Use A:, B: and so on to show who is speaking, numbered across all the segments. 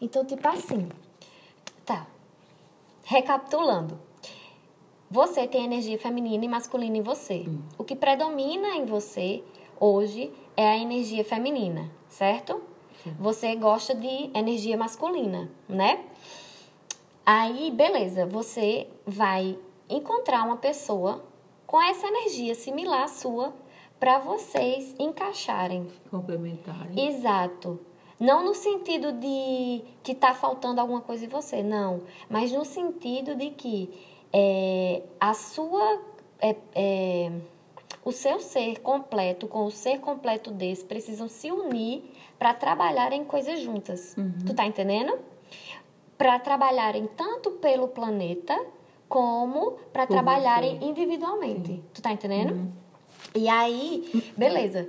A: Então, tipo assim, tá. Recapitulando. Você tem energia feminina e masculina em você.
B: Hum.
A: O que predomina em você hoje é a energia feminina, certo?
B: Sim.
A: Você gosta de energia masculina, né? Aí, beleza, você vai encontrar uma pessoa com essa energia similar à sua para vocês encaixarem.
B: Complementarem.
A: Exato. Não no sentido de que tá faltando alguma coisa em você, não. Mas no sentido de que é, a sua. é, é, o seu ser completo com o ser completo desse precisam se unir para trabalharem coisas juntas. Tu tá entendendo? Para trabalharem tanto pelo planeta como para trabalharem
B: você.
A: individualmente. Tu tá entendendo?
B: Uhum.
A: E aí, beleza.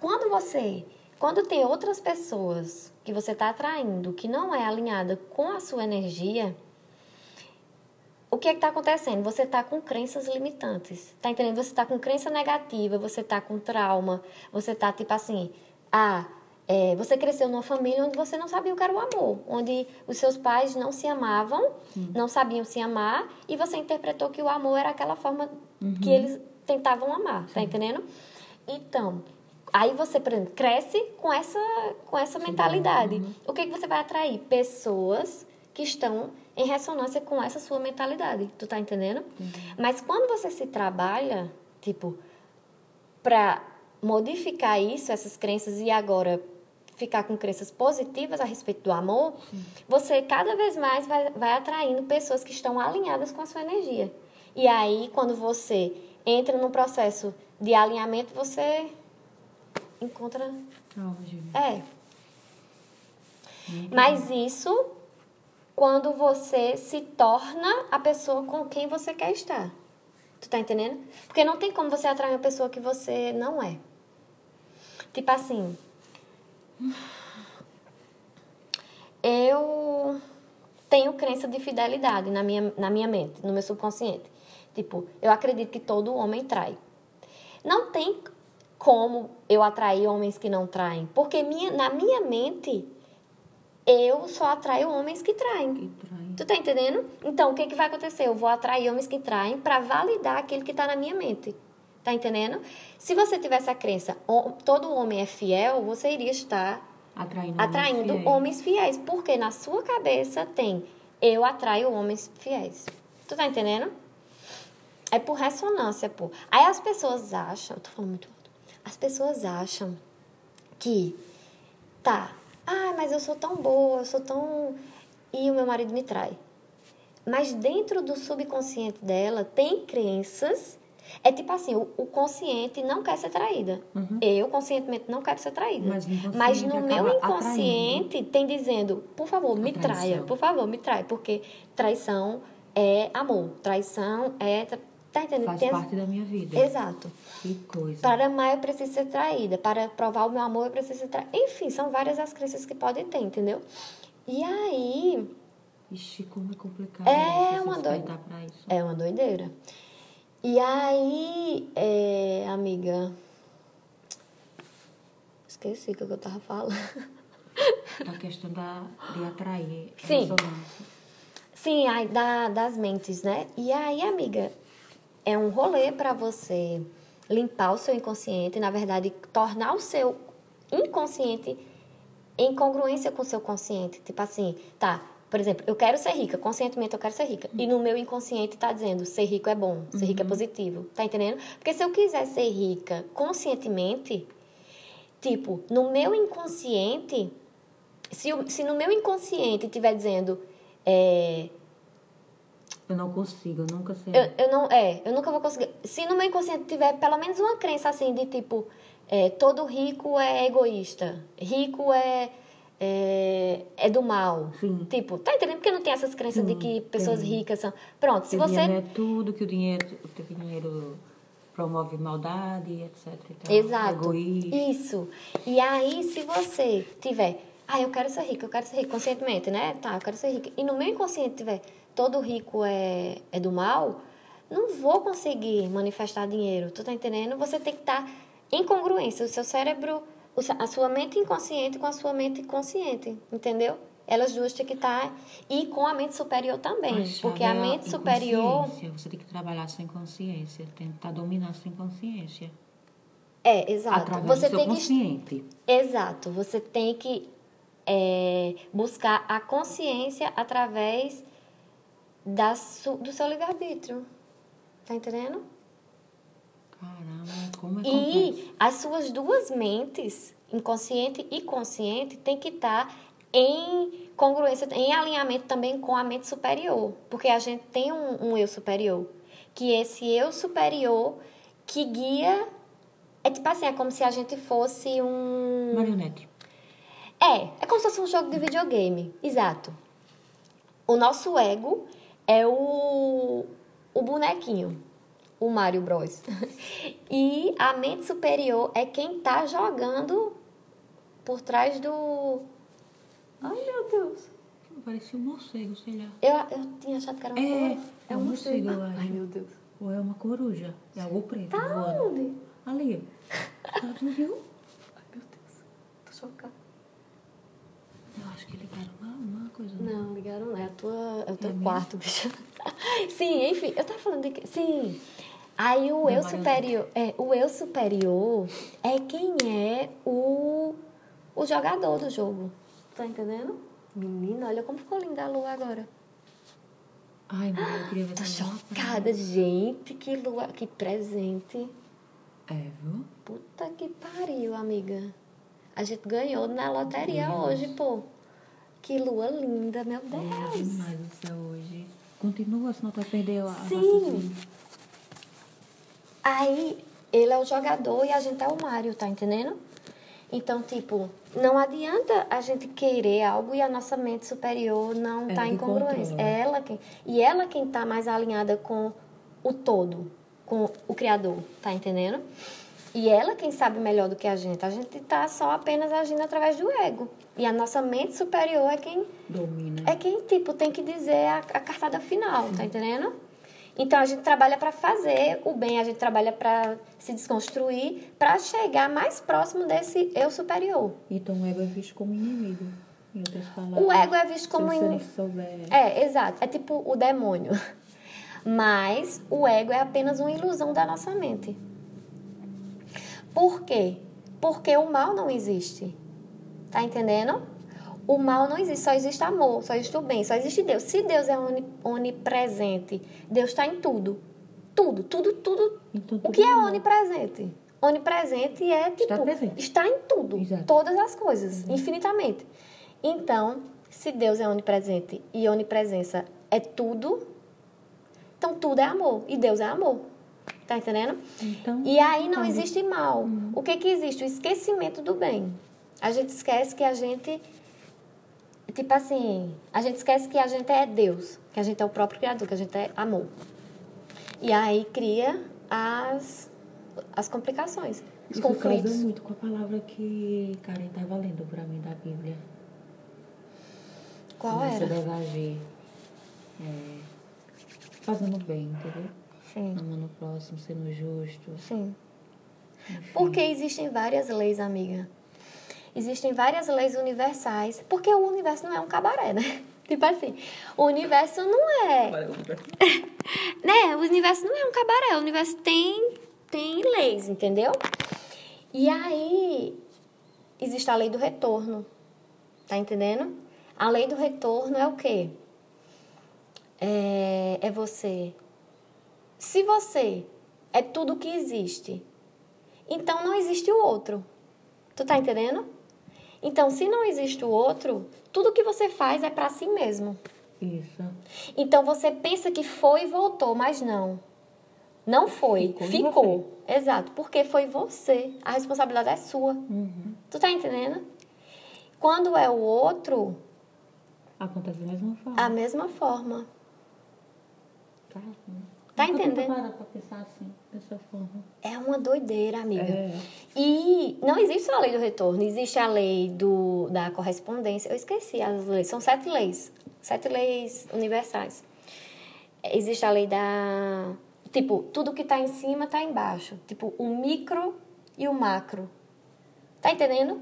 A: Quando você, quando tem outras pessoas que você está atraindo que não é alinhada com a sua energia, o que é está acontecendo? Você está com crenças limitantes. Tá entendendo? Você está com crença negativa, você está com trauma, você está tipo assim, ah, é, você cresceu numa família onde você não sabia o que era o amor, onde os seus pais não se amavam, não sabiam se amar, e você interpretou que o amor era aquela forma que eles tentavam amar, tá entendendo? Então, aí você, exemplo, cresce com essa, com essa mentalidade. O que, que você vai atrair? Pessoas que estão em ressonância com essa sua mentalidade, tu tá entendendo? Mas quando você se trabalha, tipo, para modificar isso, essas crenças e agora ficar com crenças positivas a respeito do amor, você cada vez mais vai, vai atraindo pessoas que estão alinhadas com a sua energia. E aí, quando você entra num processo de alinhamento, você encontra.
B: Auge.
A: É. Mas isso quando você se torna a pessoa com quem você quer estar. Tu tá entendendo? Porque não tem como você atrair uma pessoa que você não é. Tipo assim. Eu tenho crença de fidelidade na minha, na minha mente, no meu subconsciente. Tipo, eu acredito que todo homem trai. Não tem como eu atrair homens que não traem. Porque minha, na minha mente, eu só atraio homens que traem.
B: Que trai.
A: Tu tá entendendo? Então, o que, que vai acontecer? Eu vou atrair homens que traem para validar aquilo que tá na minha mente. Tá entendendo? Se você tivesse a crença, "Ho- todo homem é fiel, você iria estar
B: Atraindo,
A: atraindo
B: fiéis.
A: homens fiéis. Porque na sua cabeça tem, eu atraio homens fiéis. Tu tá entendendo? É por ressonância, pô. Aí as pessoas acham, eu tô falando muito. As pessoas acham que, tá, ah, mas eu sou tão boa, eu sou tão. E o meu marido me trai. Mas dentro do subconsciente dela tem crenças. É tipo assim, o, o consciente não quer ser traída. Eu, conscientemente, não quero ser traída.
B: Mas
A: Mas no meu inconsciente tem dizendo, por favor, me traia, por favor, me traia. Porque traição é amor. Traição é. Tá entendendo?
B: Faz
A: Tem
B: parte da minha vida.
A: Exato.
B: Que coisa.
A: Para amar, eu preciso ser traída. Para provar o meu amor, eu preciso ser traída. Enfim, são várias as crenças que podem ter, entendeu? E aí,
B: Ixi, como é complicado.
A: É
B: você
A: uma
B: isso.
A: é uma doideira. E aí, é, amiga. Esqueci o que eu tava falando.
B: A questão da, de atrair.
A: Sim. Sim, aí da, das mentes, né? E aí, amiga, é um rolê para você limpar o seu inconsciente, na verdade, tornar o seu inconsciente em congruência com o seu consciente. Tipo assim, tá, por exemplo, eu quero ser rica, conscientemente eu quero ser rica. E no meu inconsciente tá dizendo, ser rico é bom, ser rico é positivo. Tá entendendo? Porque se eu quiser ser rica conscientemente, tipo, no meu inconsciente, se, se no meu inconsciente estiver dizendo, é,
B: Eu não consigo, eu nunca sei.
A: eu, eu não, é, eu nunca vou conseguir. Se no meu inconsciente tiver pelo menos uma crença assim de tipo, é, todo rico é egoísta, rico é, é, é do mal.
B: Sim.
A: Tipo, tá entendendo? Porque não tem essas crenças de que pessoas
B: tem.
A: ricas são. Pronto, se
B: que
A: você.
B: é tudo, que o dinheiro, que o dinheiro promove maldade, etc. e tal.
A: Exato.
B: Egoísta.
A: Isso. E aí, se você tiver, ah, eu quero ser rica, eu quero ser rica conscientemente, né? Tá, eu quero ser rica. E no meu inconsciente tiver, todo rico é, é do mal, não vou conseguir manifestar dinheiro. Tu tá entendendo? Você tem que estar em congruência. O seu cérebro, a sua mente inconsciente com a sua mente consciente, entendeu? Elas duas têm que estar. E com a mente superior também.
B: chave
A: porque a mente superior.
B: inconsciência. Você tem que trabalhar sem consciência, tentar dominar sem consciência.
A: É, exato.
B: Através
A: Você tem que.
B: consciente.
A: Exato. Você tem que é, buscar a consciência através da su- do seu livre-arbítrio. Tá entendendo?
B: Caramba, como é complexo.
A: E as suas duas mentes, inconsciente e consciente, tem que estar em congruência, em alinhamento também com a mente superior. Porque a gente tem um, um eu superior. Que esse eu superior que guia. É tipo assim, é como se a gente fosse um.
B: Marionete.
A: É, é como se fosse um jogo de videogame. Exato. O nosso ego é o, o bonequinho, o Mario Bros. E a mente superior é quem tá jogando por trás do. Ai, meu Deus.
B: Parecia um morcego, sei lá.
A: Eu, eu tinha achado que era um
B: É, é um morcego, eu
A: Ai,
B: acho.
A: meu Deus.
B: Ou é uma coruja. É algo preto
A: Tá
B: voando.
A: onde?
B: Ali. Tá, tu viu?
A: Ai, meu Deus. Tô chocada.
B: Acho que ligaram uma, uma coisa.
A: Não, ligaram não. É, a tua, é o teu
B: É
A: quarto, bicho. Sim, enfim, eu tava falando de que. Sim. Aí o eu superior. É, o eu superior é quem é o, o jogador do jogo. Tá entendendo? Menina, olha como ficou linda a lua agora.
B: Ai, mãe, eu queria ver lua
A: chocada, gente. Que lua, que presente.
B: É, viu?
A: Puta que pariu, amiga. A gente ganhou na loteria hoje, pô. Que lua linda, meu
B: É
A: Deus.
B: demais o céu hoje. Continua, senão tu vai perder a
A: Sim. Aí ele é o jogador e a gente é o Mário, tá entendendo? Então, tipo, não adianta a gente querer algo e a nossa mente superior não
B: Ela
A: tá em congruência. É ela quem. E ela quem tá mais alinhada com o todo, com o Criador, tá entendendo? E ela quem sabe melhor do que a gente. A gente tá só apenas agindo através do ego. E a nossa mente superior é quem
B: Domina.
A: é quem, tipo, tem que dizer a, a cartada final, tá entendendo? Então, a gente trabalha para fazer o bem, a gente trabalha para se desconstruir, para chegar mais próximo desse eu superior.
B: Então o ego é visto como inimigo. Em outras palavras.
A: O ego é visto como...
B: Se você
A: in-
B: não souber.
A: É, exato. É tipo o demônio. Mas o ego é apenas uma ilusão da nossa mente. Por quê? Porque o mal não existe. Tá entendendo? O mal não existe, só existe amor, só existe o bem, só existe Deus. Se Deus é oni- onipresente, Deus está em tudo. Tudo, tudo, tudo. O que é onipresente? Onipresente é tipo.
B: Está presente.
A: está em tudo.
B: Exato.
A: Todas as coisas, infinitamente. Então, se Deus é onipresente e onipresença é tudo, então tudo é amor. E Deus é amor. Tá entendendo?
B: Então,
A: E aí não
B: então,
A: existe mal. O que que existe? O esquecimento do bem. A gente esquece que a gente. Tipo assim, a gente esquece que a gente é Deus, que a gente é o próprio Criador, que a gente é amor. E aí cria as, as complicações, os
B: Isso
A: conflitos.
B: casa muito com a palavra que Karen estava lendo para mim da Bíblia.
A: Qual
B: Você
A: era?
B: deve agir é, fazendo bem, entendeu?
A: Sim,
B: Amando o próximo, sendo justo.
A: sim.
B: enfim.
A: Porque existem várias leis, amiga. Existem várias leis universais. Porque o universo não é um cabaré, né? Tipo assim, o universo não é. né? O universo não é um cabaré. O universo tem, tem leis, entendeu? E aí, existe a lei do retorno. Tá entendendo? A lei do retorno é o quê? É, é você. Se você é tudo que existe, então não existe o outro. Tu tá entendendo? Então, se não existe o outro, tudo que você faz é para si mesmo.
B: Isso.
A: Então você pensa que foi e voltou, mas não. Não foi,
B: Ficou
A: ficou. Exato, porque foi você. A responsabilidade é sua.
B: Uhum.
A: Tu tá entendendo? Quando é o outro,
B: Acontece da mesma forma.
A: a mesma forma.
B: Caramba.
A: Tá
B: Nunca
A: entendendo?
B: parado pra pensar assim, dessa forma.
A: É uma doideira, amiga.
B: É.
A: E não existe só a lei do retorno, existe a lei do, da correspondência. Eu esqueci as leis, são sete leis. Sete leis universais. Existe a lei da. Tipo, tudo que tá em cima tá embaixo. Tipo, o micro e o macro. Tá entendendo?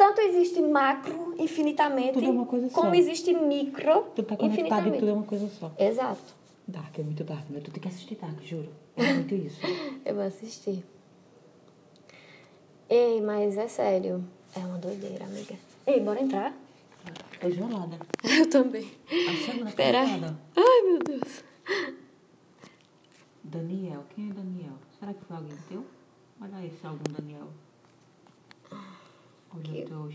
A: tanto existe macro infinitamente,
B: é
A: como existe micro
B: tá
A: infinitamente.
B: tudo é uma coisa só.
A: Exato.
B: Dark, é muito Dark, mas tu tem que assistir Dark, juro. É muito isso.
A: Eu vou assistir. Ei, mas é sério. É uma doideira, amiga. Ei, bora entrar?
B: Tô gelada.
A: Eu também.
B: A segunda
A: Pera.
B: gelada.
A: Ai, meu Deus.
B: Daniel, quem é Daniel? Será que foi alguém teu? Olha aí se é algum Daniel. Olha o teu